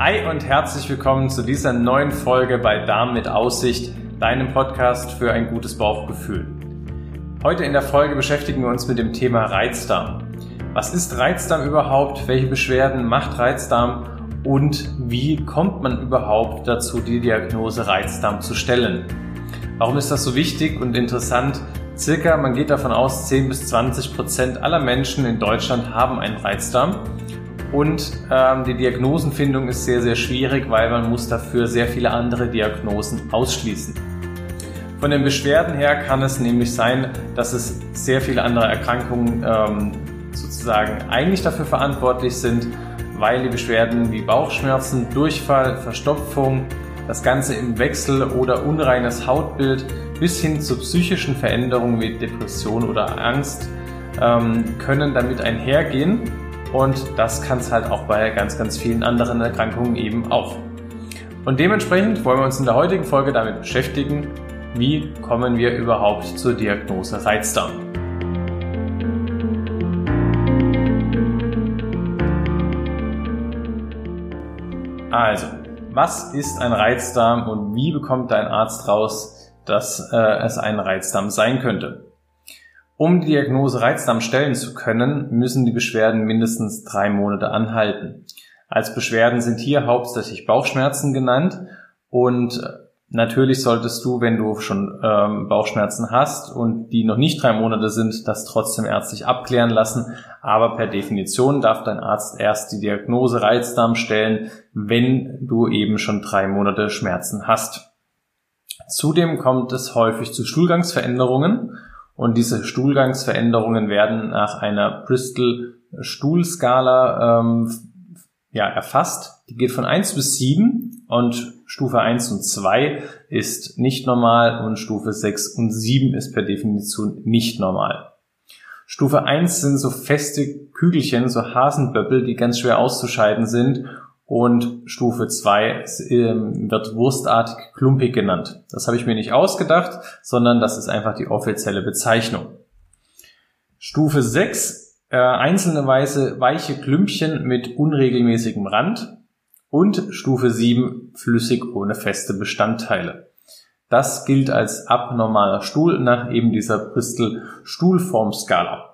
Hi und herzlich willkommen zu dieser neuen Folge bei Darm mit Aussicht, deinem Podcast für ein gutes Bauchgefühl. Heute in der Folge beschäftigen wir uns mit dem Thema Reizdarm. Was ist Reizdarm überhaupt? Welche Beschwerden macht Reizdarm? Und wie kommt man überhaupt dazu, die Diagnose Reizdarm zu stellen? Warum ist das so wichtig und interessant? Circa, man geht davon aus, 10 bis 20 Prozent aller Menschen in Deutschland haben einen Reizdarm. Und ähm, die Diagnosenfindung ist sehr, sehr schwierig, weil man muss dafür sehr viele andere Diagnosen ausschließen. Von den Beschwerden her kann es nämlich sein, dass es sehr viele andere Erkrankungen ähm, sozusagen eigentlich dafür verantwortlich sind, weil die Beschwerden wie Bauchschmerzen, Durchfall, Verstopfung, das Ganze im Wechsel oder unreines Hautbild bis hin zu psychischen Veränderungen wie Depression oder Angst ähm, können damit einhergehen und das kann es halt auch bei ganz, ganz vielen anderen Erkrankungen eben auch. Und dementsprechend wollen wir uns in der heutigen Folge damit beschäftigen, wie kommen wir überhaupt zur Diagnose Reizdarm. Also, was ist ein Reizdarm und wie bekommt dein Arzt raus, dass äh, es ein Reizdarm sein könnte? Um die Diagnose Reizdarm stellen zu können, müssen die Beschwerden mindestens drei Monate anhalten. Als Beschwerden sind hier hauptsächlich Bauchschmerzen genannt und natürlich solltest du, wenn du schon ähm, Bauchschmerzen hast und die noch nicht drei Monate sind, das trotzdem ärztlich abklären lassen. Aber per Definition darf dein Arzt erst die Diagnose Reizdarm stellen, wenn du eben schon drei Monate Schmerzen hast. Zudem kommt es häufig zu Stuhlgangsveränderungen und diese Stuhlgangsveränderungen werden nach einer Bristol Stuhlskala ähm, ja, erfasst. Die geht von 1 bis 7 und Stufe 1 und 2 ist nicht normal und Stufe 6 und 7 ist per Definition nicht normal. Stufe 1 sind so feste Kügelchen, so Hasenböppel, die ganz schwer auszuscheiden sind und Stufe 2 ähm, wird wurstartig klumpig genannt. Das habe ich mir nicht ausgedacht, sondern das ist einfach die offizielle Bezeichnung. Stufe 6, äh, einzelne weiße weiche Klümpchen mit unregelmäßigem Rand und Stufe 7, flüssig ohne feste Bestandteile. Das gilt als abnormaler Stuhl nach eben dieser Bristol Stuhlformskala.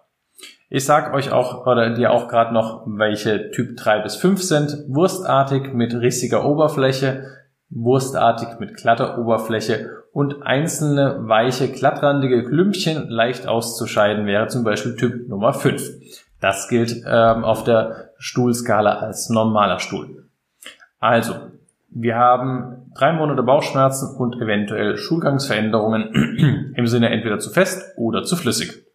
Ich sag euch auch oder dir auch gerade noch, welche Typ 3 bis 5 sind. Wurstartig mit rissiger Oberfläche, wurstartig mit glatter Oberfläche und einzelne weiche, glattrandige Klümpchen leicht auszuscheiden wäre zum Beispiel Typ Nummer 5. Das gilt ähm, auf der Stuhlskala als normaler Stuhl. Also, wir haben drei Monate Bauchschmerzen und eventuell Schulgangsveränderungen im Sinne entweder zu fest oder zu flüssig.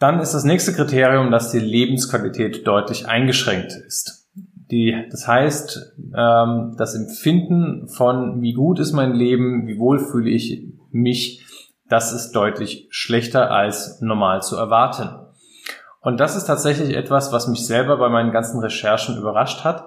Dann ist das nächste Kriterium, dass die Lebensqualität deutlich eingeschränkt ist. Die, das heißt, ähm, das Empfinden von wie gut ist mein Leben, wie wohl fühle ich mich, das ist deutlich schlechter als normal zu erwarten. Und das ist tatsächlich etwas, was mich selber bei meinen ganzen Recherchen überrascht hat.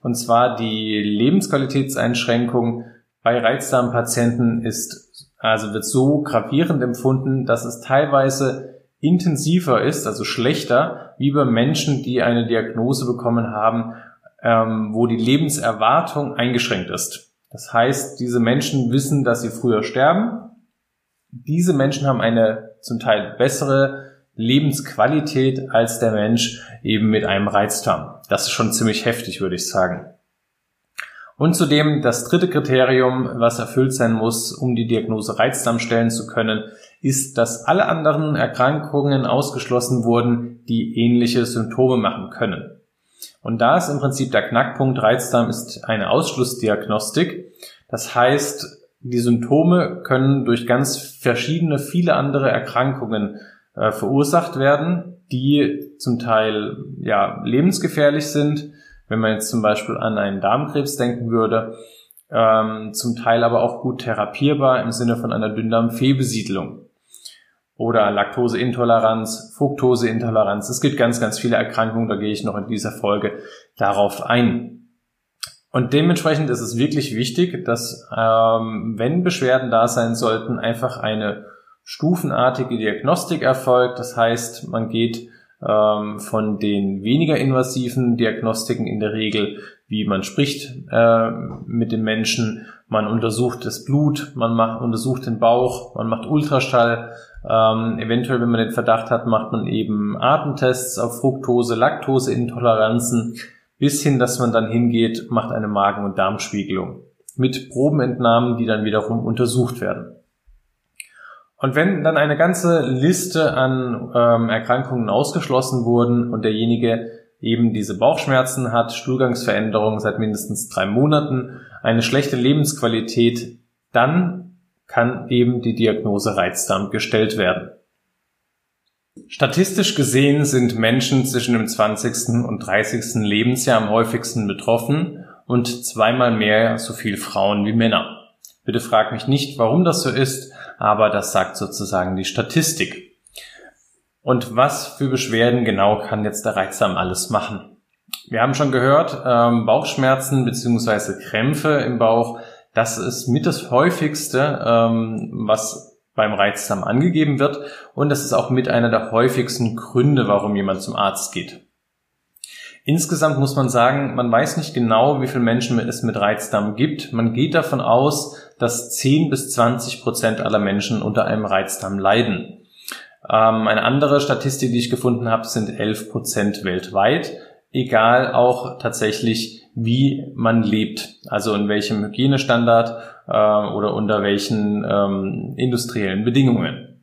Und zwar die Lebensqualitätseinschränkung bei Reizdarmpatienten ist, also wird so gravierend empfunden, dass es teilweise intensiver ist, also schlechter, wie bei Menschen, die eine Diagnose bekommen haben, ähm, wo die Lebenserwartung eingeschränkt ist. Das heißt, diese Menschen wissen, dass sie früher sterben. Diese Menschen haben eine zum Teil bessere Lebensqualität als der Mensch eben mit einem Reizdarm. Das ist schon ziemlich heftig, würde ich sagen. Und zudem das dritte Kriterium, was erfüllt sein muss, um die Diagnose Reizdarm stellen zu können, ist, dass alle anderen Erkrankungen ausgeschlossen wurden, die ähnliche Symptome machen können. Und da ist im Prinzip der Knackpunkt, Reizdarm ist eine Ausschlussdiagnostik. Das heißt, die Symptome können durch ganz verschiedene, viele andere Erkrankungen äh, verursacht werden, die zum Teil ja lebensgefährlich sind, wenn man jetzt zum Beispiel an einen Darmkrebs denken würde, ähm, zum Teil aber auch gut therapierbar im Sinne von einer Dünndarmfehlbesiedlung oder Laktoseintoleranz, Fructoseintoleranz. Es gibt ganz, ganz viele Erkrankungen, da gehe ich noch in dieser Folge darauf ein. Und dementsprechend ist es wirklich wichtig, dass ähm, wenn Beschwerden da sein sollten, einfach eine stufenartige Diagnostik erfolgt. Das heißt, man geht ähm, von den weniger invasiven Diagnostiken in der Regel wie man spricht äh, mit dem Menschen, man untersucht das Blut, man macht, untersucht den Bauch, man macht Ultraschall, ähm, eventuell, wenn man den Verdacht hat, macht man eben Atemtests auf Fructose, Laktoseintoleranzen, bis hin, dass man dann hingeht, macht eine Magen- und Darmspiegelung mit Probenentnahmen, die dann wiederum untersucht werden. Und wenn dann eine ganze Liste an ähm, Erkrankungen ausgeschlossen wurden und derjenige eben diese Bauchschmerzen hat, Stuhlgangsveränderungen seit mindestens drei Monaten, eine schlechte Lebensqualität, dann kann eben die Diagnose Reizdarm gestellt werden. Statistisch gesehen sind Menschen zwischen dem 20. und 30. Lebensjahr am häufigsten betroffen und zweimal mehr so viel Frauen wie Männer. Bitte frag mich nicht, warum das so ist, aber das sagt sozusagen die Statistik. Und was für Beschwerden genau kann jetzt der Reizdarm alles machen? Wir haben schon gehört, ähm, Bauchschmerzen beziehungsweise Krämpfe im Bauch, das ist mit das häufigste, ähm, was beim Reizdarm angegeben wird. Und das ist auch mit einer der häufigsten Gründe, warum jemand zum Arzt geht. Insgesamt muss man sagen, man weiß nicht genau, wie viele Menschen es mit Reizdarm gibt. Man geht davon aus, dass 10 bis 20 Prozent aller Menschen unter einem Reizdarm leiden. Ähm, eine andere Statistik, die ich gefunden habe, sind 11 Prozent weltweit. Egal auch tatsächlich, wie man lebt. Also in welchem Hygienestandard äh, oder unter welchen ähm, industriellen Bedingungen.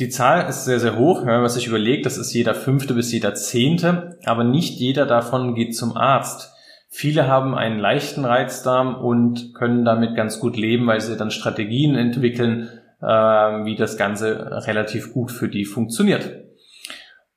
Die Zahl ist sehr, sehr hoch, wenn man sich überlegt, das ist jeder fünfte bis jeder zehnte, aber nicht jeder davon geht zum Arzt. Viele haben einen leichten Reizdarm und können damit ganz gut leben, weil sie dann Strategien entwickeln, äh, wie das Ganze relativ gut für die funktioniert.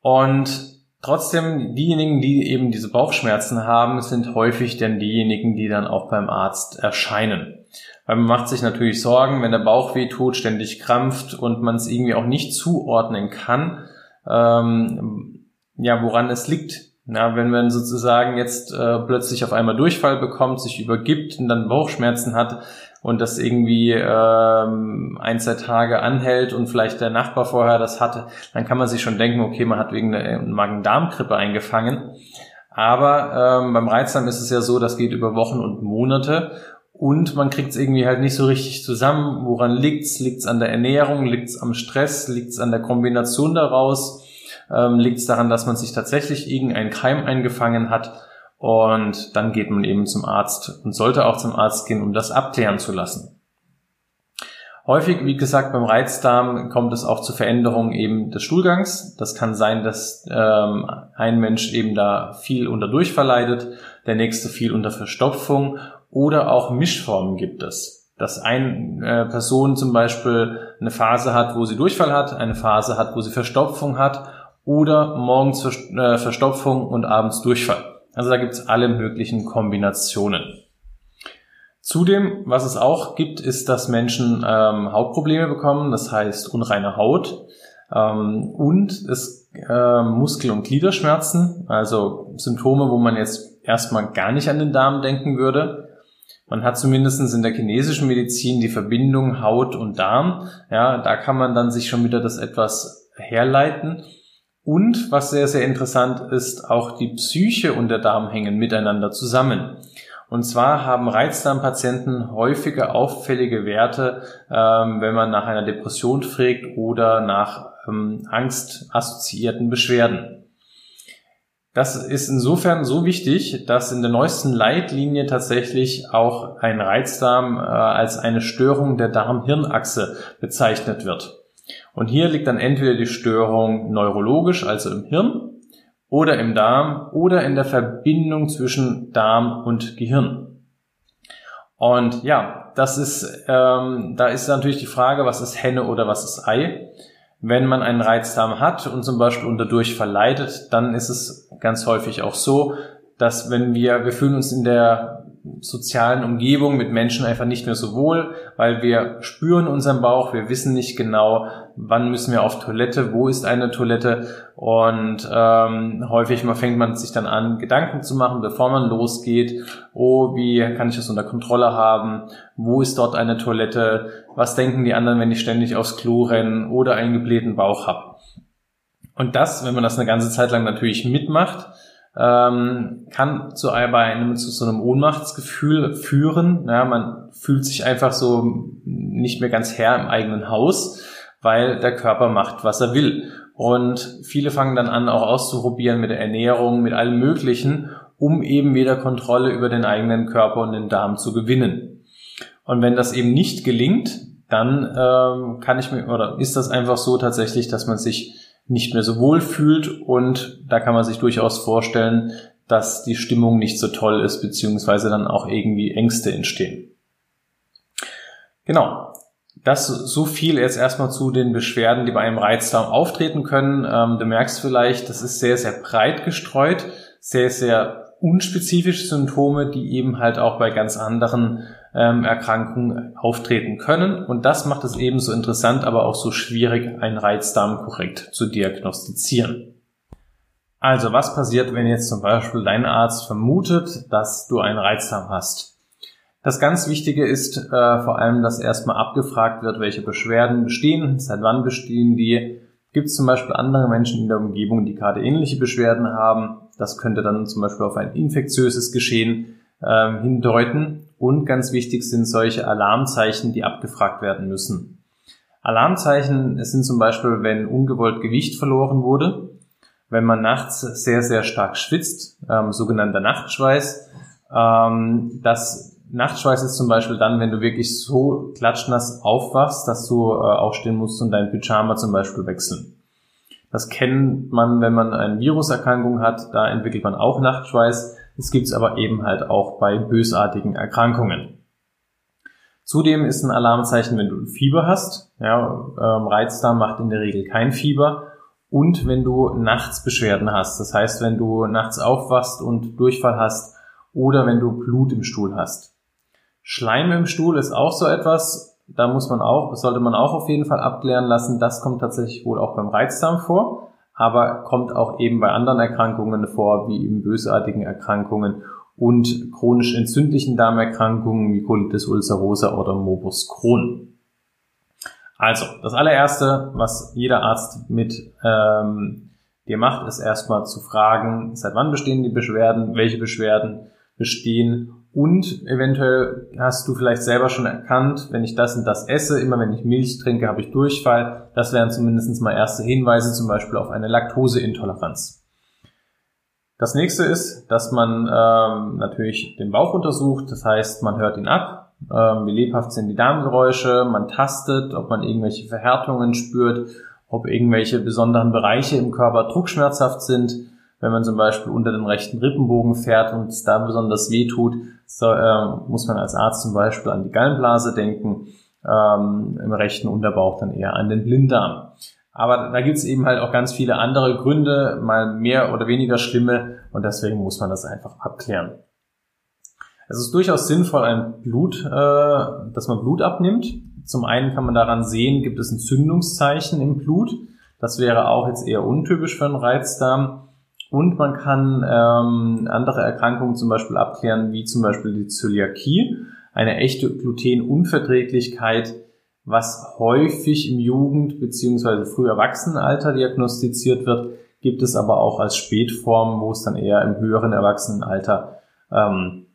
Und trotzdem, diejenigen, die eben diese Bauchschmerzen haben, sind häufig dann diejenigen, die dann auch beim Arzt erscheinen. Weil man macht sich natürlich Sorgen, wenn der Bauch weh tut, ständig krampft und man es irgendwie auch nicht zuordnen kann, ähm, ja, woran es liegt. Na, wenn man sozusagen jetzt äh, plötzlich auf einmal Durchfall bekommt, sich übergibt und dann Bauchschmerzen hat und das irgendwie ähm, ein, zwei Tage anhält und vielleicht der Nachbar vorher das hatte, dann kann man sich schon denken, okay, man hat wegen einer Magen-Darm-Grippe eingefangen. Aber ähm, beim Reizdarm ist es ja so, das geht über Wochen und Monate und man kriegt es irgendwie halt nicht so richtig zusammen. Woran liegt's? Liegt's an der Ernährung? Liegt's am Stress? Liegt's an der Kombination daraus? Ähm, liegt's daran, dass man sich tatsächlich irgendein Keim eingefangen hat? Und dann geht man eben zum Arzt und sollte auch zum Arzt gehen, um das abklären zu lassen. Häufig, wie gesagt, beim Reizdarm kommt es auch zu Veränderungen eben des Stuhlgangs. Das kann sein, dass ähm, ein Mensch eben da viel unter Durchfall leidet, der nächste viel unter Verstopfung oder auch Mischformen gibt es. Dass eine äh, Person zum Beispiel eine Phase hat, wo sie Durchfall hat, eine Phase hat, wo sie Verstopfung hat oder morgens äh, Verstopfung und abends Durchfall. Also da gibt es alle möglichen Kombinationen. Zudem, was es auch gibt, ist, dass Menschen ähm, Hautprobleme bekommen, das heißt unreine Haut ähm, und es äh, Muskel- und Gliederschmerzen, also Symptome, wo man jetzt erstmal gar nicht an den Darm denken würde. Man hat zumindest in der chinesischen Medizin die Verbindung Haut und Darm. Ja, da kann man dann sich schon wieder das etwas herleiten. Und was sehr, sehr interessant ist, auch die Psyche und der Darm hängen miteinander zusammen. Und zwar haben Reizdarmpatienten häufige auffällige Werte, ähm, wenn man nach einer Depression fragt oder nach ähm, angstassoziierten Beschwerden. Das ist insofern so wichtig, dass in der neuesten Leitlinie tatsächlich auch ein Reizdarm äh, als eine Störung der Darm-Hirn-Achse bezeichnet wird. Und hier liegt dann entweder die Störung neurologisch, also im Hirn, oder im Darm oder in der Verbindung zwischen Darm und Gehirn. Und ja, das ist, ähm, da ist natürlich die Frage, was ist Henne oder was ist Ei? Wenn man einen Reizdarm hat und zum Beispiel unter Durchfall leidet, dann ist es ganz häufig auch so, dass wenn wir, wir fühlen uns in der sozialen Umgebung mit Menschen einfach nicht mehr so wohl, weil wir spüren unseren Bauch, wir wissen nicht genau, wann müssen wir auf Toilette, wo ist eine Toilette. Und ähm, häufig mal fängt man sich dann an, Gedanken zu machen, bevor man losgeht, oh, wie kann ich das unter Kontrolle haben, wo ist dort eine Toilette, was denken die anderen, wenn ich ständig aufs Klo renne oder einen geblähten Bauch habe. Und das, wenn man das eine ganze Zeit lang natürlich mitmacht, ähm, kann zu, bei einem, zu so einem Ohnmachtsgefühl führen. Ja, man fühlt sich einfach so nicht mehr ganz Herr im eigenen Haus, weil der Körper macht, was er will. Und viele fangen dann an, auch auszuprobieren mit der Ernährung, mit allem Möglichen, um eben wieder Kontrolle über den eigenen Körper und den Darm zu gewinnen. Und wenn das eben nicht gelingt, dann ähm, kann ich mir oder ist das einfach so tatsächlich, dass man sich nicht mehr so wohl fühlt und da kann man sich durchaus vorstellen, dass die Stimmung nicht so toll ist, beziehungsweise dann auch irgendwie Ängste entstehen. Genau. Das so viel jetzt erstmal zu den Beschwerden, die bei einem Reizdarm auftreten können. Ähm, du merkst vielleicht, das ist sehr, sehr breit gestreut, sehr, sehr unspezifische Symptome, die eben halt auch bei ganz anderen ähm, Erkrankungen auftreten können. Und das macht es ebenso interessant, aber auch so schwierig, einen Reizdarm korrekt zu diagnostizieren. Also was passiert, wenn jetzt zum Beispiel dein Arzt vermutet, dass du einen Reizdarm hast? Das ganz Wichtige ist äh, vor allem, dass erstmal abgefragt wird, welche Beschwerden bestehen, seit wann bestehen die. Gibt es zum Beispiel andere Menschen in der Umgebung, die gerade ähnliche Beschwerden haben? Das könnte dann zum Beispiel auf ein infektiöses Geschehen äh, hindeuten. Und ganz wichtig sind solche Alarmzeichen, die abgefragt werden müssen. Alarmzeichen sind zum Beispiel, wenn ungewollt Gewicht verloren wurde, wenn man nachts sehr, sehr stark schwitzt, ähm, sogenannter Nachtschweiß. Ähm, das Nachtschweiß ist zum Beispiel dann, wenn du wirklich so klatschnass aufwachst, dass du äh, aufstehen musst und dein Pyjama zum Beispiel wechseln. Das kennt man, wenn man eine Viruserkrankung hat, da entwickelt man auch Nachtschweiß. Es gibt es aber eben halt auch bei bösartigen Erkrankungen. Zudem ist ein Alarmzeichen, wenn du ein Fieber hast. Ja, ähm, Reizdarm macht in der Regel kein Fieber. Und wenn du nachts Beschwerden hast. Das heißt, wenn du nachts aufwachst und Durchfall hast oder wenn du Blut im Stuhl hast. Schleim im Stuhl ist auch so etwas, da muss man auch, sollte man auch auf jeden Fall abklären lassen. Das kommt tatsächlich wohl auch beim Reizdarm vor aber kommt auch eben bei anderen Erkrankungen vor, wie eben bösartigen Erkrankungen und chronisch entzündlichen Darmerkrankungen wie Colitis ulcerosa oder Morbus Crohn. Also, das allererste, was jeder Arzt mit ähm, dir macht, ist erstmal zu fragen, seit wann bestehen die Beschwerden, welche Beschwerden bestehen und eventuell hast du vielleicht selber schon erkannt, wenn ich das und das esse, immer wenn ich Milch trinke, habe ich Durchfall. Das wären zumindest mal erste Hinweise, zum Beispiel auf eine Laktoseintoleranz. Das nächste ist, dass man ähm, natürlich den Bauch untersucht. Das heißt, man hört ihn ab. Ähm, wie lebhaft sind die Darmgeräusche? Man tastet, ob man irgendwelche Verhärtungen spürt, ob irgendwelche besonderen Bereiche im Körper druckschmerzhaft sind. Wenn man zum Beispiel unter den rechten Rippenbogen fährt und es da besonders weh tut, so, äh, muss man als Arzt zum Beispiel an die Gallenblase denken, ähm, im rechten Unterbauch dann eher an den Blinddarm. Aber da gibt es eben halt auch ganz viele andere Gründe, mal mehr oder weniger schlimme und deswegen muss man das einfach abklären. Es ist durchaus sinnvoll, ein Blut, äh, dass man Blut abnimmt. Zum einen kann man daran sehen, gibt es ein Zündungszeichen im Blut. Das wäre auch jetzt eher untypisch für einen Reizdarm. Und man kann ähm, andere Erkrankungen zum Beispiel abklären, wie zum Beispiel die Zöliakie, eine echte Glutenunverträglichkeit, was häufig im Jugend- bzw. früh Erwachsenenalter diagnostiziert wird, gibt es aber auch als Spätform, wo es dann eher im höheren Erwachsenenalter ähm,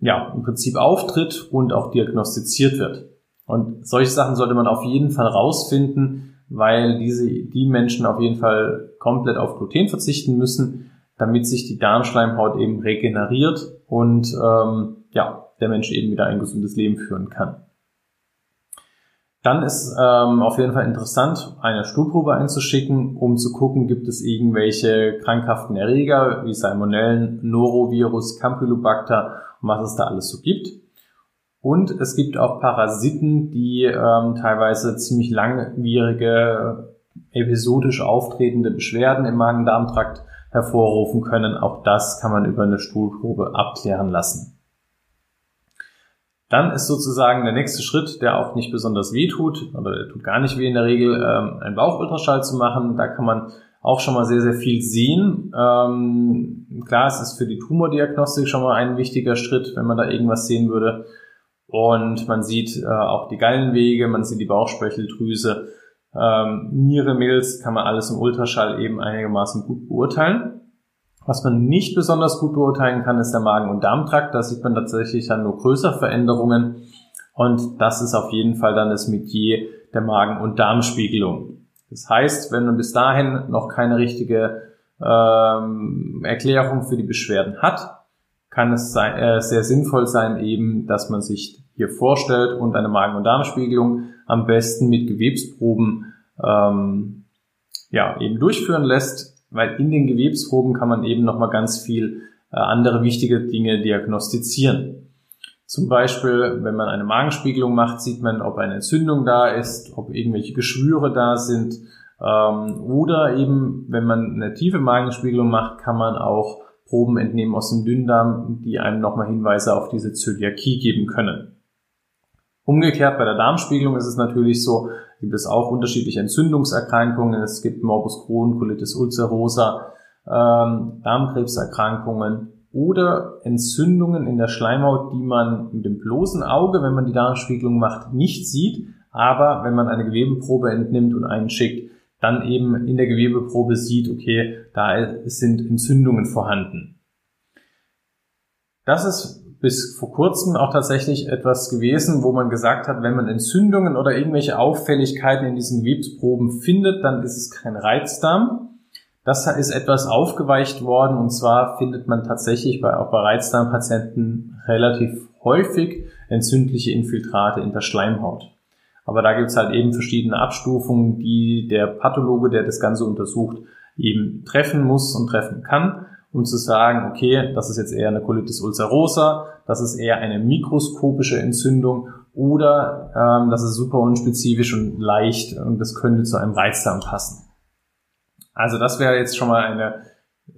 ja, im Prinzip auftritt und auch diagnostiziert wird. Und solche Sachen sollte man auf jeden Fall rausfinden, weil diese, die Menschen auf jeden Fall komplett auf Gluten verzichten müssen, damit sich die Darmschleimhaut eben regeneriert und ähm, ja, der Mensch eben wieder ein gesundes Leben führen kann. Dann ist ähm, auf jeden Fall interessant, eine Stuhlprobe einzuschicken, um zu gucken, gibt es irgendwelche krankhaften Erreger wie Salmonellen, Norovirus, Campylobacter und was es da alles so gibt. Und es gibt auch Parasiten, die ähm, teilweise ziemlich langwierige, episodisch auftretende Beschwerden im Magen-Darm-Trakt hervorrufen können. Auch das kann man über eine Stuhlprobe abklären lassen. Dann ist sozusagen der nächste Schritt, der auch nicht besonders weh tut, oder der tut gar nicht weh in der Regel, ähm, einen Bauchultraschall zu machen. Da kann man auch schon mal sehr, sehr viel sehen. Ähm, klar, es ist für die Tumordiagnostik schon mal ein wichtiger Schritt, wenn man da irgendwas sehen würde. Und man sieht äh, auch die Gallenwege, man sieht die Bauchspeicheldrüse, ähm, Niere, Milz, kann man alles im Ultraschall eben einigermaßen gut beurteilen. Was man nicht besonders gut beurteilen kann, ist der Magen- und Darmtrakt. Da sieht man tatsächlich dann nur größere Veränderungen. Und das ist auf jeden Fall dann das Metier der Magen- und Darmspiegelung. Das heißt, wenn man bis dahin noch keine richtige ähm, Erklärung für die Beschwerden hat, kann es sein, äh, sehr sinnvoll sein, eben, dass man sich hier vorstellt und eine Magen- und Darmspiegelung am besten mit Gewebsproben ähm, ja, eben durchführen lässt, weil in den Gewebsproben kann man eben nochmal ganz viel äh, andere wichtige Dinge diagnostizieren. Zum Beispiel, wenn man eine Magenspiegelung macht, sieht man, ob eine Entzündung da ist, ob irgendwelche Geschwüre da sind. Ähm, oder eben, wenn man eine tiefe Magenspiegelung macht, kann man auch Proben entnehmen aus dem Dünndarm, die einem nochmal Hinweise auf diese Zöliakie geben können. Umgekehrt bei der Darmspiegelung ist es natürlich so, gibt es auch unterschiedliche Entzündungserkrankungen. Es gibt Morbus Crohn, Colitis ulcerosa, ähm, Darmkrebserkrankungen oder Entzündungen in der Schleimhaut, die man mit dem bloßen Auge, wenn man die Darmspiegelung macht, nicht sieht, aber wenn man eine Gewebeprobe entnimmt und einschickt, dann eben in der Gewebeprobe sieht, okay, da sind Entzündungen vorhanden. Das ist bis vor kurzem auch tatsächlich etwas gewesen, wo man gesagt hat, wenn man Entzündungen oder irgendwelche Auffälligkeiten in diesen Gewebsproben findet, dann ist es kein Reizdarm. Das ist etwas aufgeweicht worden und zwar findet man tatsächlich bei, auch bei Reizdarmpatienten relativ häufig entzündliche Infiltrate in der Schleimhaut. Aber da gibt es halt eben verschiedene Abstufungen, die der Pathologe, der das Ganze untersucht, eben treffen muss und treffen kann, um zu sagen, okay, das ist jetzt eher eine Colitis ulcerosa, das ist eher eine mikroskopische Entzündung oder ähm, das ist super unspezifisch und leicht und das könnte zu einem Reizdarm passen. Also das wäre jetzt schon mal eine,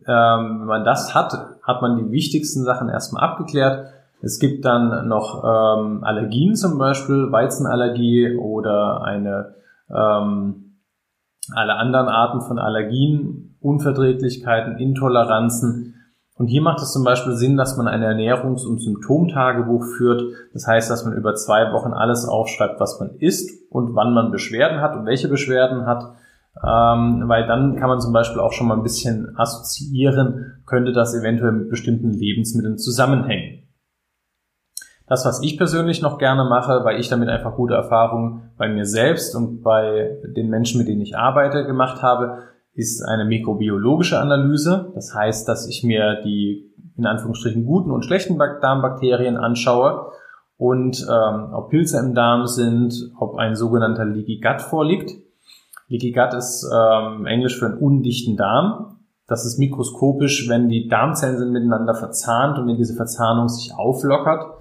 ähm, wenn man das hat, hat man die wichtigsten Sachen erstmal abgeklärt. Es gibt dann noch ähm, Allergien zum Beispiel, Weizenallergie oder eine ähm, alle anderen Arten von Allergien, Unverträglichkeiten, Intoleranzen. Und hier macht es zum Beispiel Sinn, dass man ein Ernährungs- und Symptomtagebuch führt. Das heißt, dass man über zwei Wochen alles aufschreibt, was man isst und wann man Beschwerden hat und welche Beschwerden hat. Ähm, weil dann kann man zum Beispiel auch schon mal ein bisschen assoziieren, könnte das eventuell mit bestimmten Lebensmitteln zusammenhängen. Das, was ich persönlich noch gerne mache, weil ich damit einfach gute Erfahrungen bei mir selbst und bei den Menschen, mit denen ich arbeite, gemacht habe, ist eine mikrobiologische Analyse. Das heißt, dass ich mir die in Anführungsstrichen guten und schlechten Darmbakterien anschaue und ähm, ob Pilze im Darm sind, ob ein sogenannter Leaky Gut vorliegt. Leaky Gut ist ähm, Englisch für einen undichten Darm. Das ist mikroskopisch, wenn die Darmzellen sind miteinander verzahnt und wenn diese Verzahnung sich auflockert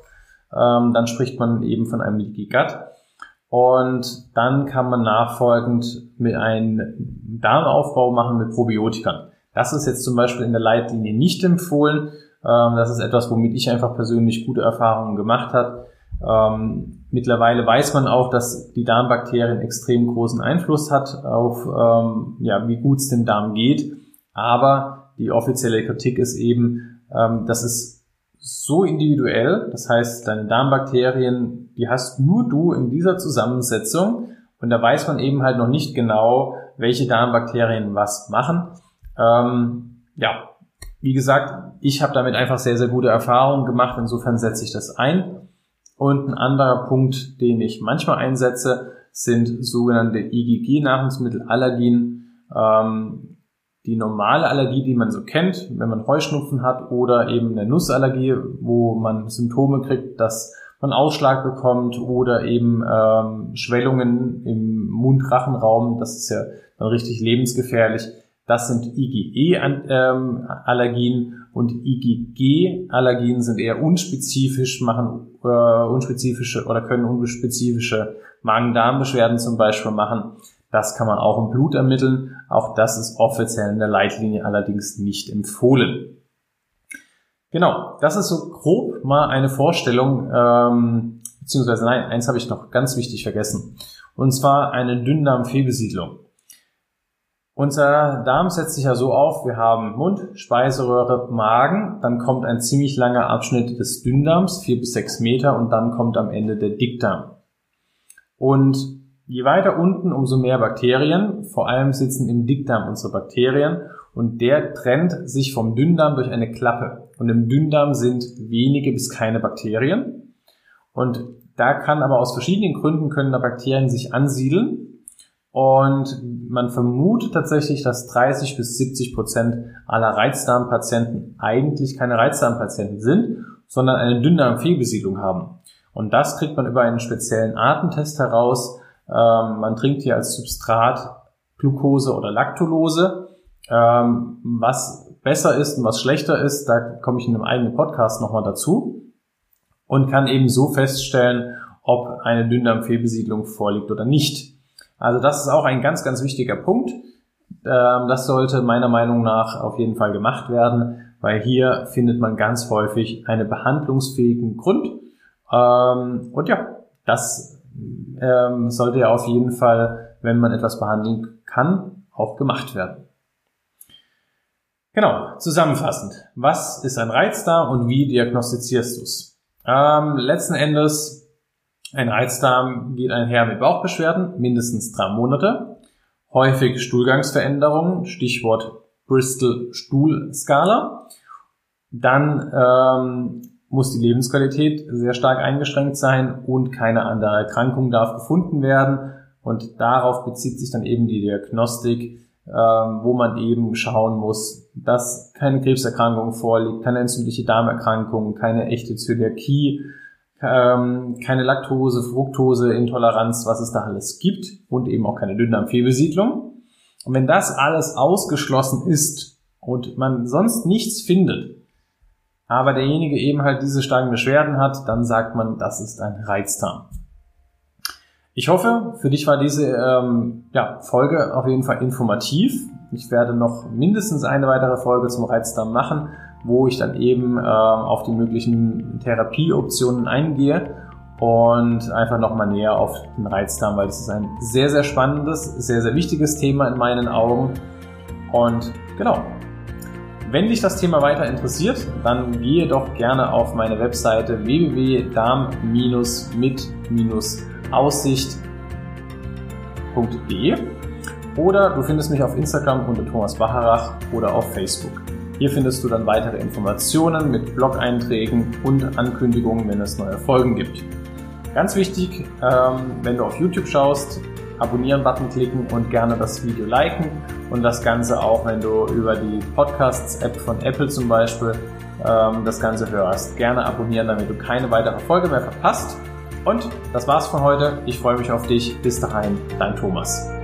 ähm, dann spricht man eben von einem Leaky Gut. Und dann kann man nachfolgend mit einem Darmaufbau machen mit Probiotikern. Das ist jetzt zum Beispiel in der Leitlinie nicht empfohlen. Ähm, das ist etwas, womit ich einfach persönlich gute Erfahrungen gemacht habe. Ähm, mittlerweile weiß man auch, dass die Darmbakterien extrem großen Einfluss hat auf, ähm, ja, wie gut es dem Darm geht. Aber die offizielle Kritik ist eben, ähm, dass es so individuell. Das heißt, deine Darmbakterien, die hast nur du in dieser Zusammensetzung. Und da weiß man eben halt noch nicht genau, welche Darmbakterien was machen. Ähm, ja, wie gesagt, ich habe damit einfach sehr, sehr gute Erfahrungen gemacht. Insofern setze ich das ein. Und ein anderer Punkt, den ich manchmal einsetze, sind sogenannte IgG-Nahrungsmittelallergien. Ähm, die normale Allergie, die man so kennt, wenn man Heuschnupfen hat oder eben eine Nussallergie, wo man Symptome kriegt, dass man Ausschlag bekommt oder eben ähm, Schwellungen im Mund-Rachenraum, das ist ja dann richtig lebensgefährlich. Das sind IgE-Allergien und IgG-Allergien sind eher unspezifisch, machen äh, unspezifische oder können unspezifische Magen-Darm-Beschwerden zum Beispiel machen. Das kann man auch im Blut ermitteln. Auch das ist offiziell in der Leitlinie allerdings nicht empfohlen. Genau, das ist so grob mal eine Vorstellung, ähm, beziehungsweise nein, eins habe ich noch ganz wichtig vergessen. Und zwar eine Dünndarmfehlbesiedlung. Unser Darm setzt sich ja so auf, wir haben Mund, Speiseröhre, Magen, dann kommt ein ziemlich langer Abschnitt des Dünndarms, vier bis sechs Meter, und dann kommt am Ende der Dickdarm. Und Je weiter unten, umso mehr Bakterien. Vor allem sitzen im Dickdarm unsere Bakterien. und der trennt sich vom Dünndarm durch eine Klappe. Und im Dünndarm sind wenige bis keine Bakterien. Und da kann aber aus verschiedenen Gründen können da Bakterien sich ansiedeln. Und man vermutet tatsächlich, dass 30 bis 70 Prozent aller Reizdarmpatienten eigentlich keine Reizdarmpatienten sind, sondern eine Dünndarmfehlbesiedlung haben. Und das kriegt man über einen speziellen Artentest heraus. Ähm, man trinkt hier als Substrat Glucose oder Lactulose. Ähm, was besser ist und was schlechter ist, da komme ich in einem eigenen Podcast nochmal dazu und kann eben so feststellen, ob eine Dünndarmfehlbesiedlung vorliegt oder nicht. Also das ist auch ein ganz, ganz wichtiger Punkt. Ähm, das sollte meiner Meinung nach auf jeden Fall gemacht werden, weil hier findet man ganz häufig einen behandlungsfähigen Grund. Ähm, und ja, das ähm, sollte ja auf jeden Fall, wenn man etwas behandeln kann, auch gemacht werden. Genau, zusammenfassend. Was ist ein Reizdarm und wie diagnostizierst du es? Ähm, letzten Endes, ein Reizdarm geht einher mit Bauchbeschwerden, mindestens drei Monate. Häufig Stuhlgangsveränderungen, Stichwort Bristol-Stuhlskala. Dann ähm, muss die Lebensqualität sehr stark eingeschränkt sein und keine andere Erkrankung darf gefunden werden. Und darauf bezieht sich dann eben die Diagnostik, ähm, wo man eben schauen muss, dass keine Krebserkrankung vorliegt, keine entzündliche Darmerkrankung, keine echte Zöliakie, ähm, keine Laktose, Fructose, Intoleranz, was es da alles gibt und eben auch keine Dünndarmfehlbesiedlung. Und wenn das alles ausgeschlossen ist und man sonst nichts findet, aber derjenige eben halt diese starken Beschwerden hat, dann sagt man, das ist ein Reizdarm. Ich hoffe, für dich war diese ähm, ja, Folge auf jeden Fall informativ. Ich werde noch mindestens eine weitere Folge zum Reizdarm machen, wo ich dann eben äh, auf die möglichen Therapieoptionen eingehe und einfach nochmal näher auf den Reizdarm, weil das ist ein sehr, sehr spannendes, sehr, sehr wichtiges Thema in meinen Augen. Und genau. Wenn dich das Thema weiter interessiert, dann gehe doch gerne auf meine Webseite www.darm-mit- aussicht.de oder du findest mich auf Instagram unter Thomas Bacharach oder auf Facebook. Hier findest du dann weitere Informationen mit Blog-Einträgen und Ankündigungen, wenn es neue Folgen gibt. Ganz wichtig, ähm, wenn du auf YouTube schaust, Abonnieren-Button klicken und gerne das Video liken und das Ganze auch, wenn du über die Podcasts-App von Apple zum Beispiel ähm, das Ganze hörst. Gerne abonnieren, damit du keine weitere Folge mehr verpasst. Und das war's von heute. Ich freue mich auf dich. Bis dahin, dein Thomas.